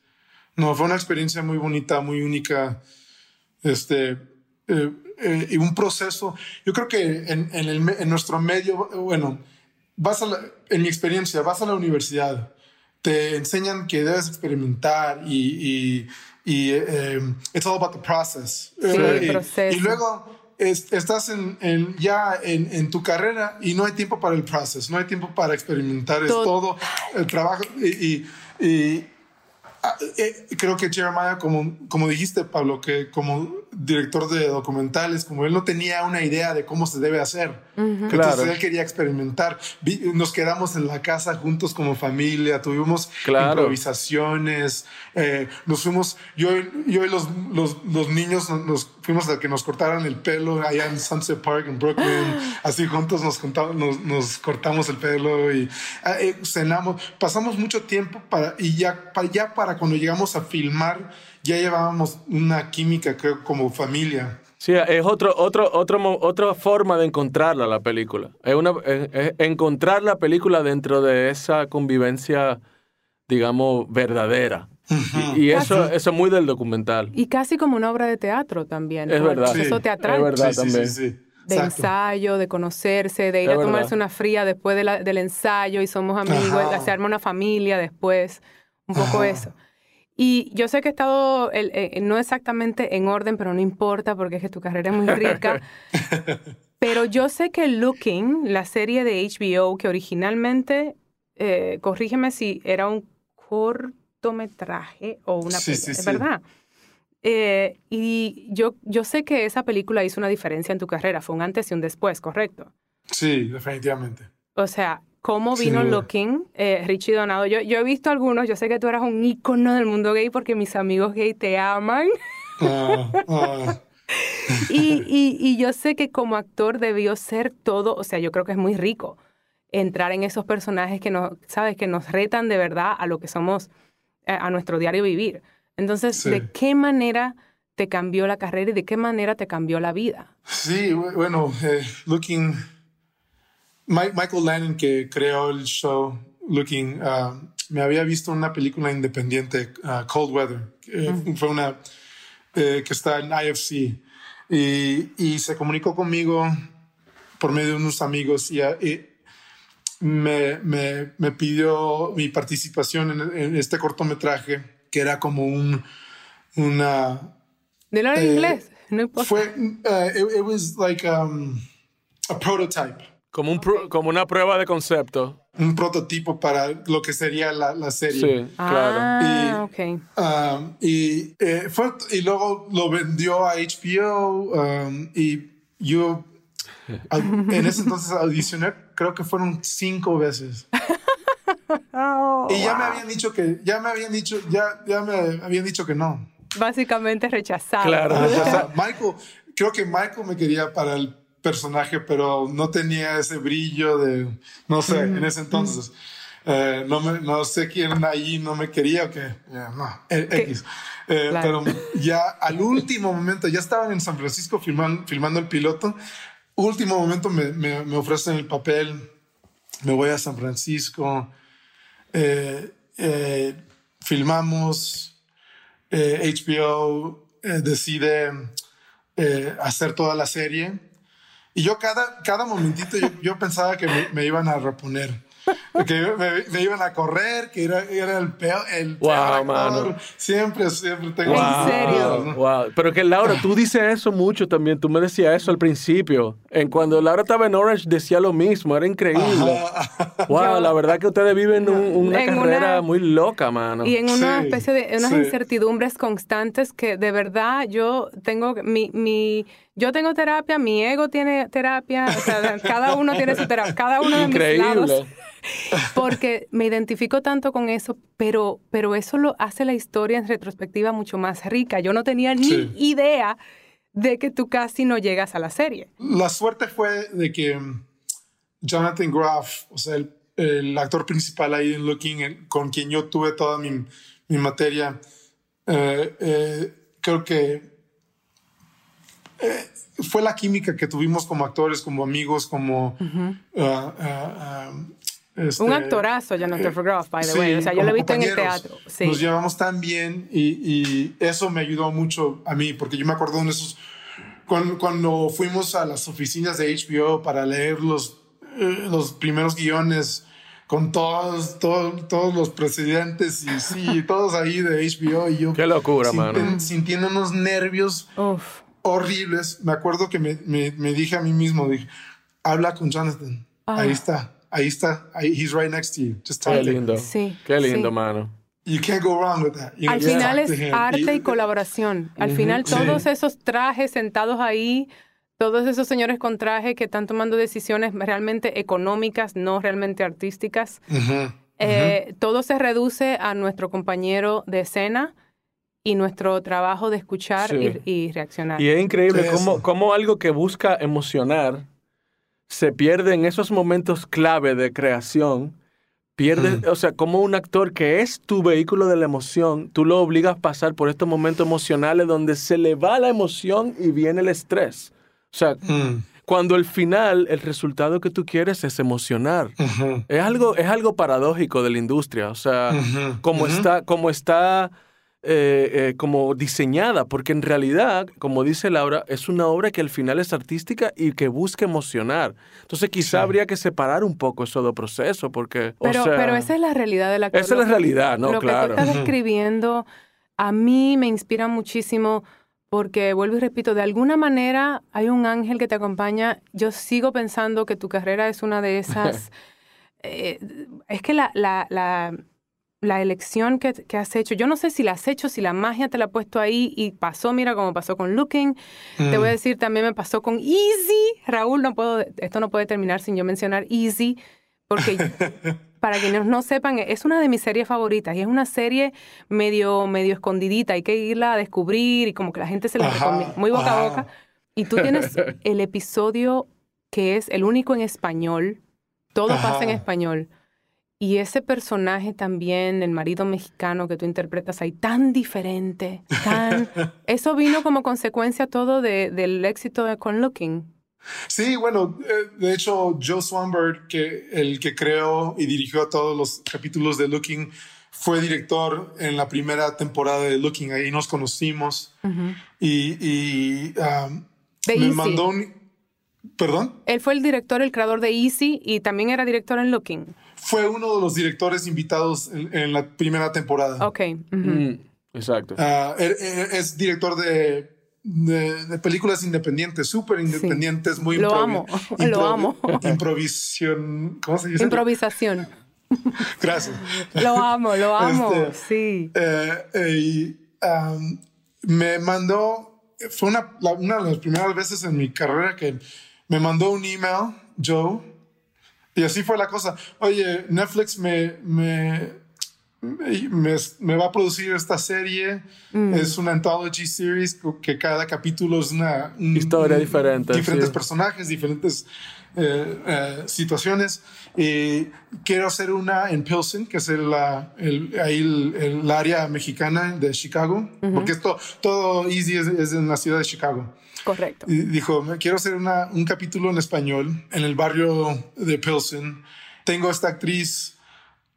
No, fue una experiencia muy bonita, muy única. Este, eh, eh, y un proceso. Yo creo que en, en, el, en nuestro medio, bueno, vas a en mi experiencia, vas a la universidad, te enseñan que debes experimentar y, y, y eh, it's all about the process. Sí, el proceso. y luego estás en, ya en, tu carrera y no hay tiempo para el proceso, no hay tiempo para experimentar, es todo el trabajo. Y, y, ah, eh, creo que Jeremiah, como, como dijiste, Pablo, que como director de documentales, como él no tenía una idea de cómo se debe hacer. Entonces él quería experimentar. Nos quedamos en la casa juntos como familia, tuvimos improvisaciones, eh, nos fuimos, yo, yo y los, los, los, niños nos fuimos a que nos cortaran el pelo allá en Sunset Park en Brooklyn, así juntos nos, nos, nos, cortamos el pelo y eh, cenamos, pasamos mucho tiempo para, y ya para, ya para cuando llegamos a filmar, ya llevábamos una química, creo, como familia. Sí, es otro, otro, otro, otra forma de encontrarla la película. Es, una, encontrar la película dentro de esa convivencia, digamos, verdadera. Y, eso, eso es muy del documental. Y casi como una obra de teatro también. Es verdad. Eso teatral. Es verdad también. de ensayo, de conocerse, de ir a tomarse una fría después del ensayo y somos amigos, de se arma una familia después. Un poco eso. Y yo sé que he estado, eh, no exactamente en orden, pero no importa porque es que tu carrera es muy rica. pero yo sé que Looking, la serie de HBO, que originalmente, eh, corrígeme si era un cortometraje o una sí, sí, sí. ¿verdad? Eh, y yo, yo sé que esa película hizo una diferencia en tu carrera, fue un antes y un después, ¿correcto? Sí, definitivamente. O sea, cómo vino Looking, eh, Richie Donado. Yo, yo he visto algunos, yo sé que tú eras un ícono del mundo gay porque mis amigos gay te aman. Ah, ah. y, y, y, yo sé que como actor debió ser todo, o sea, yo creo que es muy rico entrar en esos personajes que nos, sabes, que nos retan de verdad a lo que somos, eh, a nuestro diario vivir. Entonces, ¿de qué manera te cambió la carrera y de qué manera te cambió la vida? Sí, bueno, eh, Looking Michael Lennon, que creó el show Looking, uh, me había visto una película independiente, uh, Cold Weather, que fue una eh, que está en IFC, y, se comunicó conmigo por medio de unos amigos y, me, me, pidió mi participación en, este cortometraje, que era como un, una... ¿De en eh, inglés? No Fue, uh, it, was like um, a prototype. Como, un como una prueba de concepto. Un prototipo para lo que sería la, la serie. Sí, claro. Ah, y, okay. Um, y, eh, fue, y luego lo vendió a HBO um, y yo en ese entonces audicioné, creo que fueron cinco veces. Oh, y ya me habían dicho que, ya me habían dicho, ya, ya me habían dicho que no. Básicamente rechazado. Claro. Michael, creo que Michael me quería para el personaje, pero no tenía ese brillo de, no sé, en ese entonces. Eh, no, me, no sé quién ahí no me quería o qué. no, e, X. Eh, pero ya al último momento, ya estaban en San Francisco filmando, filmando el piloto. Último momento me, me, ofrecen el papel. Me voy a San Francisco. Eh, filmamos. HBO decide hacer toda la serie y yo cada, cada momentito yo, pensaba que me, iban a reponer. que me, iban a correr, que era, era el peor, el wow, mano. Siempre, siempre tengo. ¿En serio? Wow. Pero que Laura, tú dices eso mucho también. Tú me decías eso al principio. En cuando Laura estaba en Orange decía lo mismo. Era increíble. Wow, la verdad que ustedes viven una carrera muy loca, mano. Y en una especie de unas incertidumbres constantes que de verdad yo tengo mi, mi yo tengo terapia, mi ego tiene terapia, o sea, cada uno tiene su terapia, cada uno de mis lados. Porque me identifico tanto con eso, pero, pero eso lo hace la historia en retrospectiva mucho más rica. Yo no tenía ni idea de que tú casi no llegas a la serie. La suerte fue de que mm, Jonathan Groff, o sea, el, actor principal ahí en Looking, con quien yo tuve toda mi, mi materia, eh, eh, creo que eh, fue la química que tuvimos como actores, como amigos, como... Ah, ah, ah, este, un actorazo, Jonathan Groff, by the way. O sea, yo lo he visto en el teatro. Nos llevamos tan bien y, eso me ayudó mucho a mí, porque yo me acuerdo de esos. Cuando, cuando fuimos a las oficinas de HBO para leer los, eh, los primeros guiones con todos, todos, todos los presidentes y sí, todos ahí de HBO y yo. Qué locura, mano. Sintiendo unos nervios. Uf horribles. Me acuerdo que me, me, dije a mí mismo, dije, habla con Jonathan. Ahí ah. está, ahí está, he's right next to you. Just Qué lindo. Sí. Qué lindo, mano. You can't go wrong with that. Al final es arte y colaboración. Al final todos esos trajes sentados ahí, todos esos señores con traje que están tomando decisiones realmente económicas, no realmente artísticas, eh, todo se reduce a nuestro compañero de escena y nuestro trabajo de escuchar y, reaccionar. Y es increíble cómo, cómo, algo que busca emocionar se pierde en esos momentos clave de creación. Pierde, mm. o sea, como un actor que es tu vehículo de la emoción, tú lo obligas a pasar por estos momentos emocionales donde se le va la emoción y viene el estrés. O sea, mm. cuando al final el resultado que tú quieres es emocionar. es, algo, es algo paradójico de la industria. O sea, como está, como está eh, eh, como diseñada, porque en realidad, como dice Laura, es una obra que al final es artística y que busca emocionar. Entonces quizá habría que separar un poco eso de proceso, porque... Pero, pero esa es la realidad de la Esa es la realidad, ¿no? Lo claro. que tú estás escribiendo a mí me inspira muchísimo porque, vuelvo y repito, de alguna manera hay un ángel que te acompaña. Yo sigo pensando que tu carrera es una de esas... Eh, es que la, la, la la elección que, has hecho, yo no sé si la has hecho, si la magia te la ha puesto ahí y pasó, mira como pasó con Looking. Te voy a mm. decir, también me pasó con Easy. Raúl, no puedo, esto no puede terminar sin yo mencionar Easy, porque para quienes no sepan, es una de mis series favoritas y es una serie medio, medio escondidita, hay que irla a descubrir y como que la gente se la recomienda, muy boca a boca. Y tú tienes el episodio que es el único en español, todo pasa en español y ese personaje también, el marido mexicano que tú interpretas ahí, tan diferente, tan... Eso vino como consecuencia todo de, del éxito de Con Looking. Sí, bueno, eh, de hecho, Joe Swanberg, que el que creó y dirigió todos los capítulos de Looking, fue director en la primera temporada de Looking. Ahí nos conocimos y, y um, me mandó un... ¿Perdón? Él fue el director, el creador de Easy y también era director en Looking fue uno de los directores invitados en, la primera temporada. Ok. Mm, exacto. Ah, er, er, es director de, de, películas independientes, súper independientes, muy Lo amo, lo amo. Improvisión, ¿cómo se dice? Improvisación. Gracias. Lo amo, lo amo, este, sí. Eh, eh, me mandó, fue una, una de las primeras veces en mi carrera que me mandó un email, Joe, y así fue la cosa. Oye, Netflix me, me, me, va a producir esta serie. Mm. Es una anthology series que cada capítulo es una historia diferente. Diferentes personajes, diferentes eh, eh, situaciones. Y quiero hacer una en Pilsen, que es el, ahí el, área mexicana de Chicago, porque esto, todo Easy es en la ciudad de Chicago. Correcto. Y dijo, quiero hacer un capítulo en español en el barrio de Pilsen. Tengo esta actriz,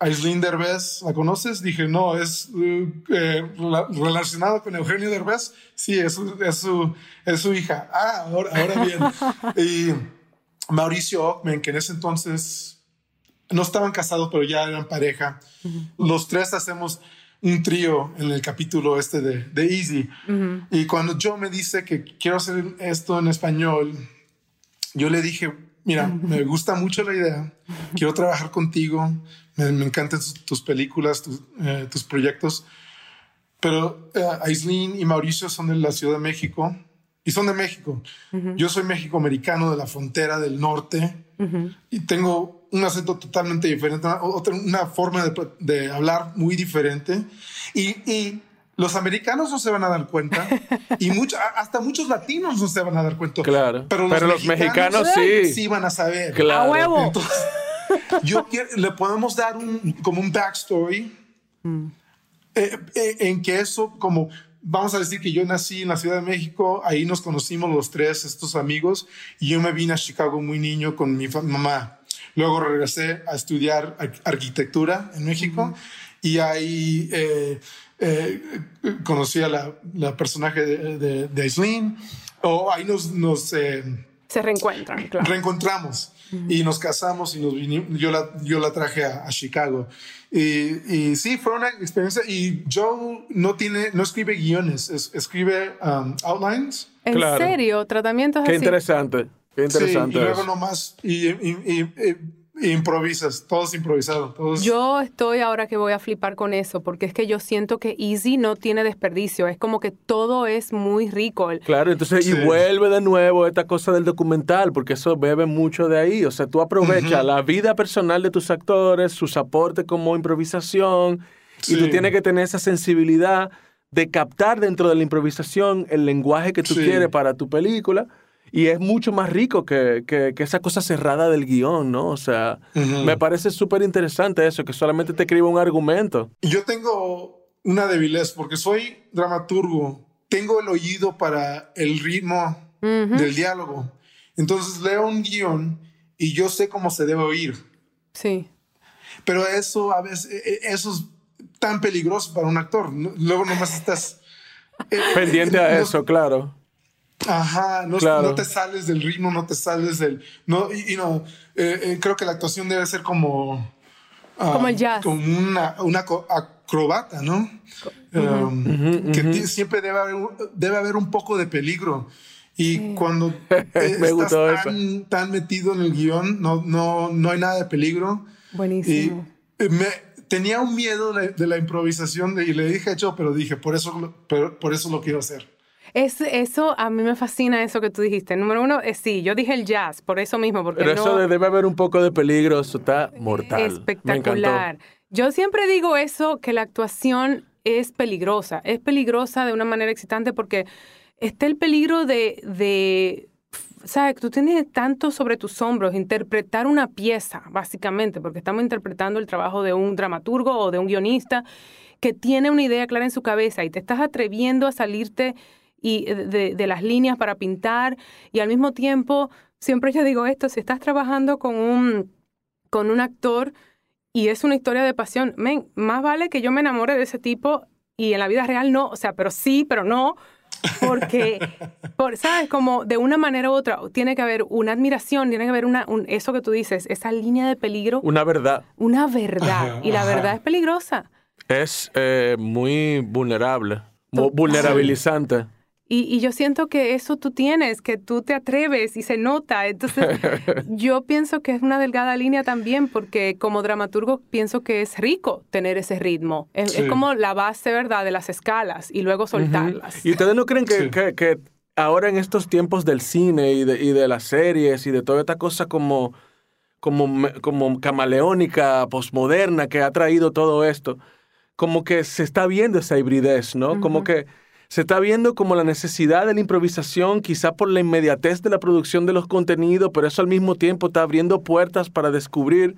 Aislinn Derbez, ¿la conoces? Dije, no, es uh, eh, relacionado con Eugenio Derbez. Sí, es, es, su, es su hija. Ah, ahora, ahora bien. y Mauricio Ockman, que en ese entonces no estaban casados, pero ya eran pareja. Los tres hacemos un trío en el capítulo este de, de Easy. Y cuando Joe me dice que quiero hacer esto en español, yo le dije, mira, me gusta mucho la idea, quiero trabajar contigo, me, encantan tus, películas, eh, tus, proyectos, pero uh, Aislinn y Mauricio son de la Ciudad de México y son de México. Yo soy México-americano de la frontera del norte y tengo un acento totalmente diferente, otra, una forma de, hablar muy diferente. Y, los americanos no se van a dar cuenta y hasta muchos latinos no se van a dar cuenta. Claro. Pero los, mexicanos, sí. sí van a saber. Claro. A huevo. Entonces, yo le podemos dar un, como un backstory mm. eh, eh, en que eso como vamos a decir que yo nací en la Ciudad de México, ahí nos conocimos los tres, estos amigos, y yo me vine a Chicago muy niño con mi mamá. Luego regresé a estudiar arquitectura en México y ahí eh, eh, conocí a la, personaje de, de, o ahí nos... nos eh, Se reencuentran, claro. Reencontramos y nos casamos y nos vinimos, yo la, yo la traje a, Chicago. Y, y, sí, fue una experiencia. Y Joe no tiene, no escribe guiones, escribe um, outlines. ¿En serio? ¿Tratamientos Qué interesante. Qué interesante. Sí, y luego nomás, y, y, improvisas, todo es improvisado. Yo estoy ahora que voy a flipar con eso, porque es que yo siento que Easy no tiene desperdicio, es como que todo es muy rico. Claro, entonces, y vuelve de nuevo esta cosa del documental, porque eso bebe mucho de ahí, o sea, tú aprovechas la vida personal de tus actores, sus aportes como improvisación, y tú tienes que tener esa sensibilidad de captar dentro de la improvisación el lenguaje que tú quieres para tu película y es mucho más rico que, que, esa cosa cerrada del guion, ¿no? O sea, me parece súper interesante eso, que solamente te escriba un argumento. Yo tengo una debilidad porque soy dramaturgo, tengo el oído para el ritmo del diálogo. Entonces leo un guion y yo sé cómo se debe oír. Sí. Pero eso a veces, e, e, eso es tan peligroso para un actor. Luego nomás estás... Eh, Pendiente a eso, claro. Ajá, no, te sales del ritmo, no te sales del... No, y, no, eh, eh, creo que la actuación debe ser como... Ah, como el jazz. Como una, una acrobata, ¿no? Um, que siempre debe haber, debe haber un poco de peligro. Y cuando estás tan, tan, metido en el guion, no, no, no hay nada de peligro. Buenísimo. Y me, tenía un miedo de, la improvisación y le dije, hecho, pero dije, por eso, por eso lo quiero hacer. Es, eso a mí me fascina eso que tú dijiste. Número uno, eh, sí, yo dije el jazz, por eso mismo. Porque Pero eso debe haber un poco de peligro, eso está mortal. Espectacular. Yo siempre digo eso, que la actuación es peligrosa. Es peligrosa de una manera excitante porque está el peligro de, de ¿sabes? Tú tienes tanto sobre tus hombros, interpretar una pieza, básicamente, porque estamos interpretando el trabajo de un dramaturgo o de un guionista que tiene una idea clara en su cabeza y te estás atreviendo a salirte y eh, de, las líneas para pintar y al mismo tiempo, siempre yo digo esto, si estás trabajando con un, con un actor y es una historia de pasión, men, más vale que yo me enamore de ese tipo y en la vida real no, o sea, pero sí, pero no, porque, por, ¿sabes? Como de una manera u otra, tiene que haber una admiración, tiene que haber una, eso que tú dices, esa línea de peligro. Una verdad. Una verdad. y la verdad es peligrosa. Es eh, muy vulnerable, vulnerabilizante. Y, yo siento que eso tú tienes, que tú te atreves y se nota. Entonces, yo pienso que es una delgada línea también, porque como dramaturgo pienso que es rico tener ese ritmo. Es, como la base, ¿verdad?, de las escalas y luego soltarlas. ¿Y ustedes no creen que, que, ahora en estos tiempos del cine y de, y de las series y de toda esta cosa como, como, como camaleónica, posmoderna que ha traído todo esto, como que se está viendo esa hibridez, ¿no? Como que se está viendo como la necesidad de la improvisación, quizá por la inmediatez de la producción de los contenidos, pero eso al mismo tiempo está abriendo puertas para descubrir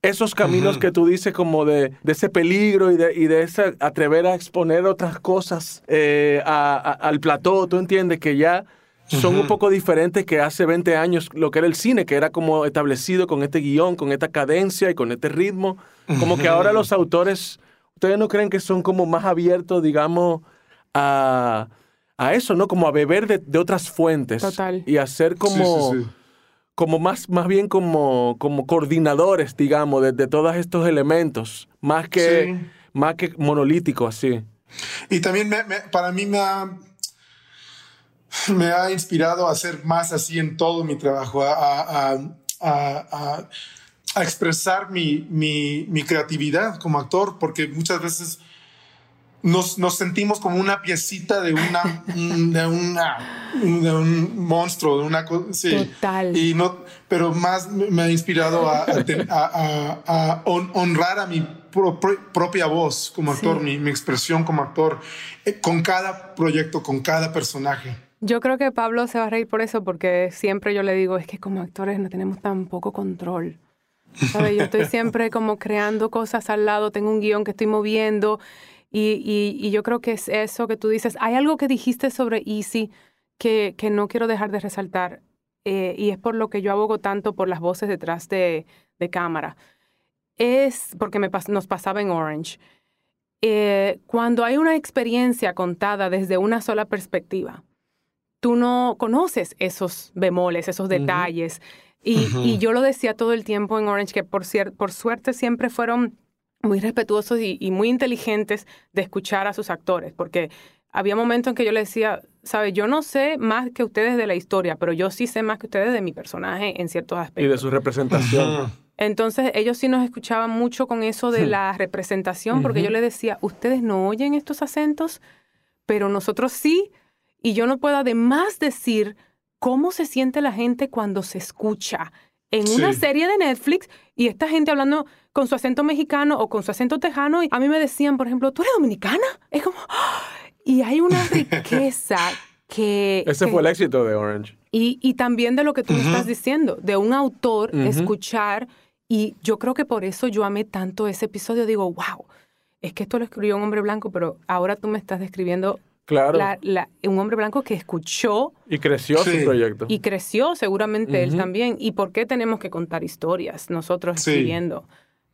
esos caminos que tú dices como de, ese peligro y de, y de ese atrever a exponer otras cosas eh, al plató, tú entiendes que ya son un poco diferentes que hace 20 años lo que era el cine, que era como establecido con este guion, con esta cadencia y con este ritmo. Como que ahora los autores, ¿ustedes no creen que son como más abiertos, digamos, a, eso, ¿no? Como a beber de, otras fuentes. Total. Y hacer como, como más, más bien como, como coordinadores, digamos, de, todos estos elementos, más que, más que monolítico así. Y también para mí me ha, me ha inspirado a hacer más así en todo mi trabajo, a, a, a expresar mi, mi, mi, creatividad como actor, porque muchas veces nos, nos sentimos como una piecita de una, de una, de un monstruo, de una cosa. Sí. Total. Y no, pero más me ha inspirado a, a, honrar a mi propia voz como actor, mi, mi, expresión como actor, eh, con cada proyecto, con cada personaje. Yo creo que Pablo se va a reír por eso, porque siempre yo le digo, es que como actores no tenemos tan poco control. Yo estoy siempre como creando cosas al lado, tengo un guion que estoy moviendo y, y, yo creo que es eso que tú dices. Hay algo que dijiste sobre Easy que, que no quiero dejar de resaltar eh, y es por lo que yo abogo tanto por las voces detrás de, de cámara. Es porque me nos pasaba en Orange. Eh, cuando hay una experiencia contada desde una sola perspectiva, tú no conoces esos bemoles, esos detalles. y, y, yo lo decía todo el tiempo en Orange, que por, por suerte siempre fueron muy respetuosos y, muy inteligentes de escuchar a sus actores, porque había momentos en que yo le decía, sabe, yo no sé más que ustedes de la historia, pero yo sí sé más que ustedes de mi personaje en ciertos aspectos. Y de su representación. Entonces ellos sí nos escuchaban mucho con eso de la representación, porque yo les decía, ustedes no oyen estos acentos, pero nosotros sí, y yo no puedo además decir cómo se siente la gente cuando se escucha en una serie de Netflix y esta gente hablando con su acento mexicano o con su acento tejano. Y a mí me decían, por ejemplo, ¿tú eres dominicana? Es como... Y hay una riqueza que... Ese fue el éxito de Orange. Y, y también de lo que tú me estás diciendo, de un autor escuchar. Y yo creo que por eso yo amé tanto ese episodio. Digo, wow, es que esto lo escribió un hombre blanco, pero ahora tú me estás describiendo Claro. un hombre blanco que escuchó. Y creció su proyecto. Y creció seguramente él también. ¿Y por qué tenemos que contar historias nosotros escribiendo?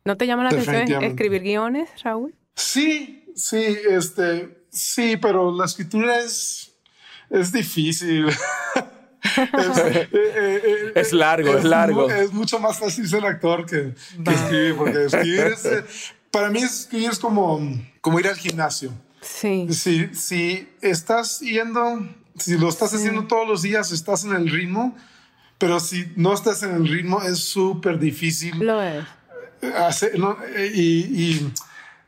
¿No te llama la atención escribir guiones, Raúl? Sí, sí, este, sí, pero la escritura es, es difícil. Eh, eh, eh, es, largo, es, largo. Es mucho más fácil ser actor que, escribir, porque escribir es, para mí escribir es como, como ir al gimnasio. Sí. Si, si estás yendo, si lo estás haciendo todos los días, estás en el ritmo, pero si no estás en el ritmo, es súper difícil. Lo es. Hacer, y,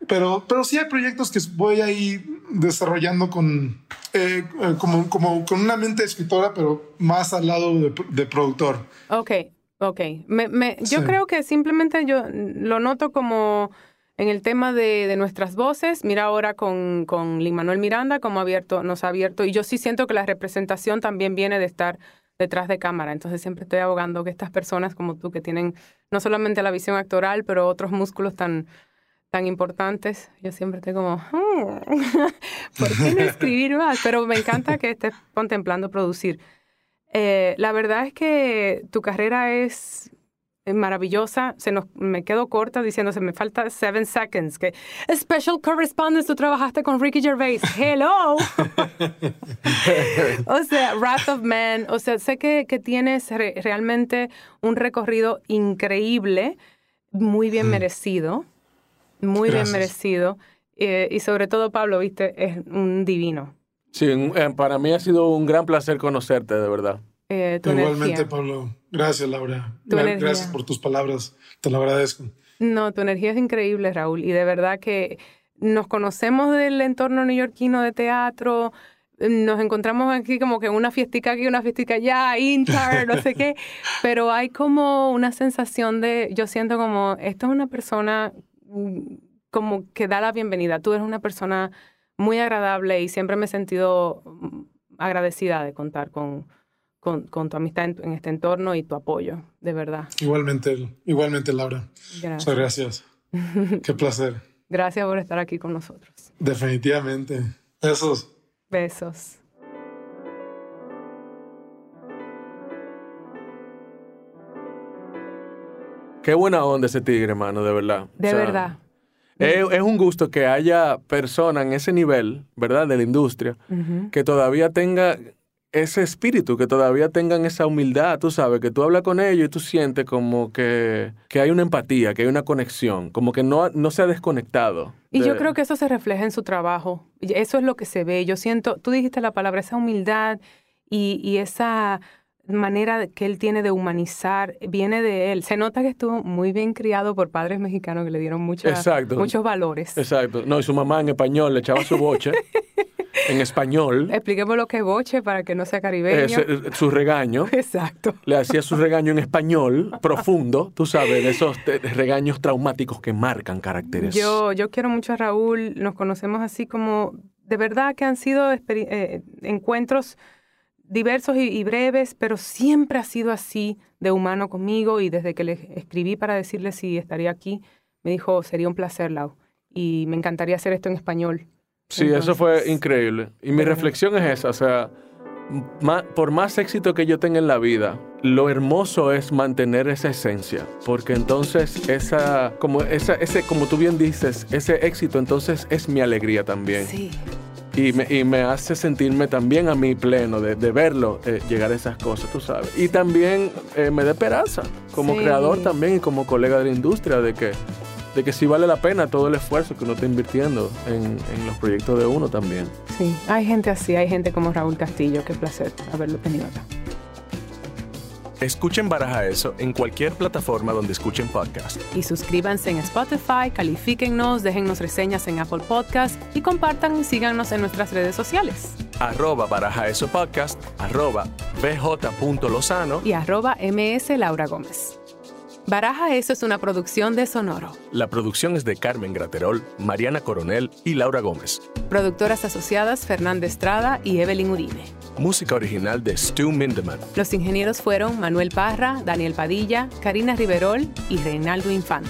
pero, pero sí hay proyectos que voy a ir desarrollando con, eh, como, como con una mente escritora, pero más al lado de, productor. Ok, ok. Me, me, yo creo que simplemente yo lo noto como en el tema de, de, nuestras voces, mira ahora con, con Lin Manuel Miranda, como abierto, nos ha abierto, y yo sí siento que la representación también viene de estar detrás de cámara. Entonces siempre estoy abogando que estas personas como tú, que tienen no solamente la visión actoral, pero otros músculos tan, tan importantes, yo siempre estoy como, hmm, ¿por qué no escribir más? Pero me encanta que estés contemplando producir. Eh, la verdad es que tu carrera es maravillosa. Se nos, me quedo corta diciéndose, me falta seven seconds. Que Special Correspondence, tú trabajaste con Ricky Gervais. Hello. o sea, Wrath of Man. O sea, sé que, que tienes realmente un recorrido increíble, muy bien mm. merecido. Muy bien merecido. Eh, y sobre todo, Pablo, viste, es un divino. Sí, eh, para mí ha sido un gran placer conocerte, de verdad. Eh, Igualmente, Pablo. Gracias, Laura. Gracias por tus palabras. Te lo agradezco. No, tu energía es increíble, Raúl. Y de verdad que nos conocemos del entorno neoyorquino de teatro. Nos encontramos aquí como que una fiestica aquí, una fiestica allá, inter, no sé qué. Pero hay como una sensación de, yo siento como, esto es una persona mm, como que da la bienvenida. Tú eres una persona muy agradable y siempre me he sentido mm, agradecida de contar con, con, con tu amistad en, este entorno y tu apoyo, de verdad. Igualmente, igualmente Laura. Gracias. Muchas gracias. Qué placer. Gracias por estar aquí con nosotros. Definitivamente. Besos. Besos. Qué buena onda ese tigre, hermano, de verdad. De verdad. Es, es, un gusto que haya personas en ese nivel, ¿verdad? De la industria, que todavía tenga ese espíritu, que todavía tengan esa humildad, tú sabes, que tú hablas con ellos y tú sientes como que, que hay una empatía, que hay una conexión, como que no, no se ha desconectado. Y yo creo que eso se refleja en su trabajo. Eso es lo que se ve. Yo siento, tú dijiste la palabra, esa humildad y, y esa manera que él tiene de humanizar viene de él. Se nota que estuvo muy bien criado por padres mexicanos que le dieron muchos valores. Exacto. No, y su mamá en español le echaba su boche. en español. Expliquemos lo que es boche para que no sea caribeño. Eh, su regaño. Exacto. Le hacía su regaño en español, profundo, tú sabes, de esos regaños traumáticos que marcan caracteres. Yo, yo quiero mucho a Raúl, nos conocemos así como, de verdad que han sido eh, encuentros diversos y, breves, pero siempre ha sido así de humano conmigo y desde que le escribí para decirle si estaría aquí, me dijo, sería un placer, Lau, y me encantaría hacer esto en español. Sí, eso fue increíble. Y mi reflexión es esa, o sea, por más éxito que yo tenga en la vida, lo hermoso es mantener esa esencia, porque entonces esa, como esa, ese, como tú bien dices, ese éxito entonces es mi alegría también. Sí. Y me, y me, hace sentirme también a mí pleno de, de verlo eh, llegar a esas cosas, tú sabes. Y también eh, me da esperanza como creador también y como colega de la industria de que, de que sí vale la pena todo el esfuerzo que uno está invirtiendo en, en los proyectos de uno también. Sí, hay gente así, hay gente como Raúl Castillo, qué placer haberlo tenido acá. Escuchen Baraja Eso en cualquier plataforma donde escuchen podcast. Y suscríbanse en Spotify, califíquennos, déjennos reseñas en Apple Podcast y compartan y síganos en nuestras redes sociales. Arroba Baraja Eso Podcast, arroba bj.lozano y arroba ms Laura Gómez. Baraja Eso es una producción de Sonoro. La producción es de Carmen Graterol, Mariana Coronel y Laura Gómez. Productoras asociadas Fernanda Estrada y Evelyn Uribe. Música original de Stu Mindeman. Los ingenieros fueron Manuel Parra, Daniel Padilla, Karina Riverol y Reinaldo Infante.